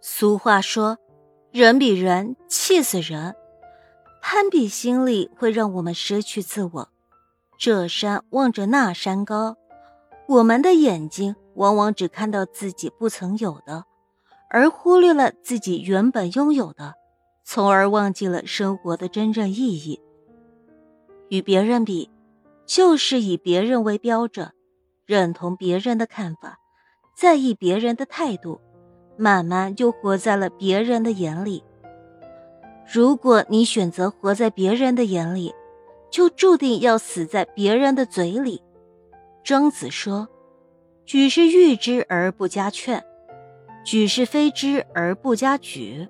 俗话说：“人比人气死人。”攀比心理会让我们失去自我。这山望着那山高，我们的眼睛往往只看到自己不曾有的，而忽略了自己原本拥有的，从而忘记了生活的真正意义。与别人比，就是以别人为标准，认同别人的看法，在意别人的态度。慢慢就活在了别人的眼里。如果你选择活在别人的眼里，就注定要死在别人的嘴里。庄子说：“举是誉之而不加劝，举是非之而不加沮。”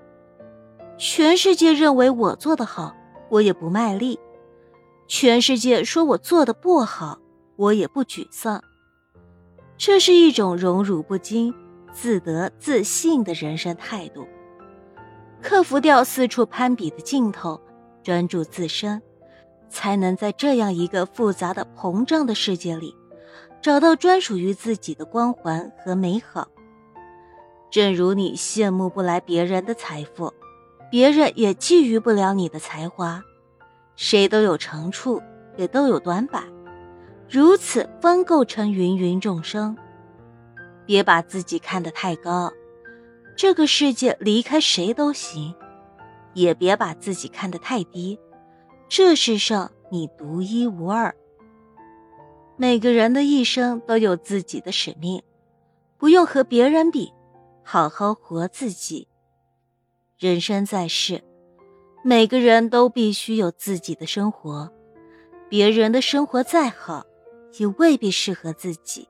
全世界认为我做的好，我也不卖力；全世界说我做的不好，我也不沮丧。这是一种荣辱不惊。自得自信的人生态度，克服掉四处攀比的劲头，专注自身，才能在这样一个复杂的膨胀的世界里，找到专属于自己的光环和美好。正如你羡慕不来别人的财富，别人也觊觎不了你的才华。谁都有长处，也都有短板，如此方构成芸芸众生。别把自己看得太高，这个世界离开谁都行；也别把自己看得太低，这世上你独一无二。每个人的一生都有自己的使命，不用和别人比，好好活自己。人生在世，每个人都必须有自己的生活，别人的生活再好，也未必适合自己。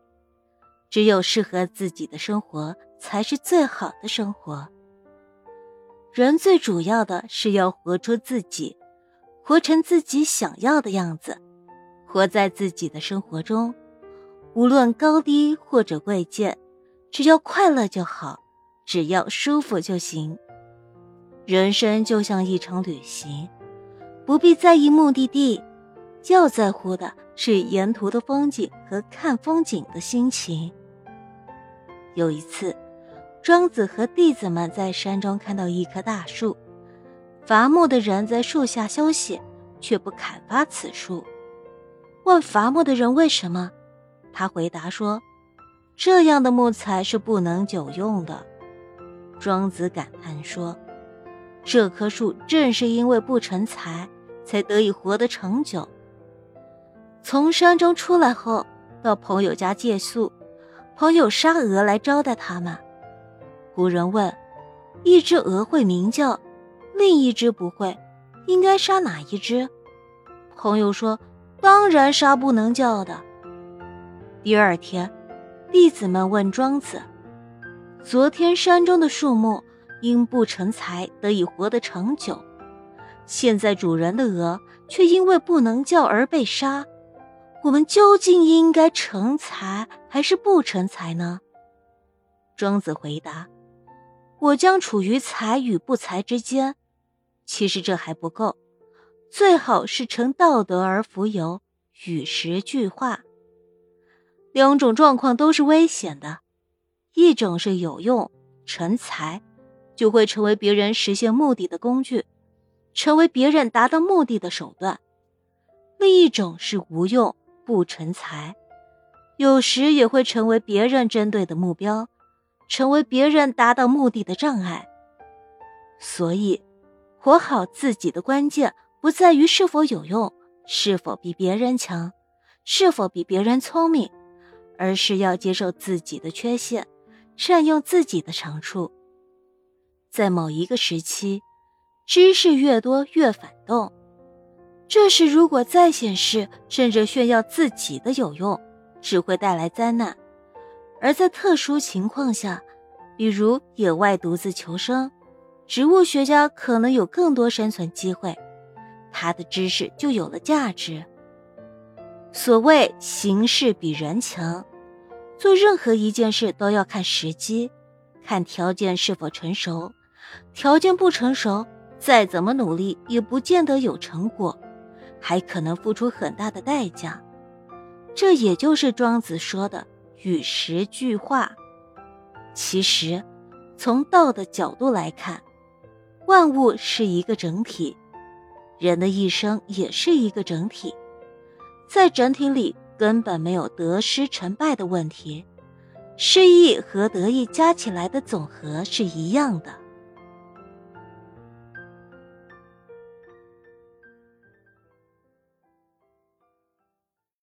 只有适合自己的生活，才是最好的生活。人最主要的是要活出自己，活成自己想要的样子，活在自己的生活中，无论高低或者贵贱，只要快乐就好，只要舒服就行。人生就像一场旅行，不必在意目的地，要在乎的是沿途的风景和看风景的心情。有一次，庄子和弟子们在山中看到一棵大树，伐木的人在树下休息，却不砍伐此树。问伐木的人为什么，他回答说：“这样的木材是不能久用的。”庄子感叹说：“这棵树正是因为不成材，才得以活得长久。”从山中出来后，到朋友家借宿。朋友杀鹅来招待他们。古人问：“一只鹅会鸣叫，另一只不会，应该杀哪一只？”朋友说：“当然杀不能叫的。”第二天，弟子们问庄子：“昨天山中的树木因不成材得以活得长久，现在主人的鹅却因为不能叫而被杀。”我们究竟应该成才还是不成才呢？庄子回答：“我将处于才与不才之间。其实这还不够，最好是成道德而浮游，与时俱化。两种状况都是危险的，一种是有用，成才，就会成为别人实现目的的工具，成为别人达到目的的手段；另一种是无用。”不成才，有时也会成为别人针对的目标，成为别人达到目的的障碍。所以，活好自己的关键不在于是否有用，是否比别人强，是否比别人聪明，而是要接受自己的缺陷，善用自己的长处。在某一个时期，知识越多越反动。这时，如果再显示甚至炫耀自己的有用，只会带来灾难；而在特殊情况下，比如野外独自求生，植物学家可能有更多生存机会，他的知识就有了价值。所谓形势比人强，做任何一件事都要看时机，看条件是否成熟。条件不成熟，再怎么努力也不见得有成果。还可能付出很大的代价，这也就是庄子说的“与时俱化”。其实，从道的角度来看，万物是一个整体，人的一生也是一个整体，在整体里根本没有得失成败的问题，失意和得意加起来的总和是一样的。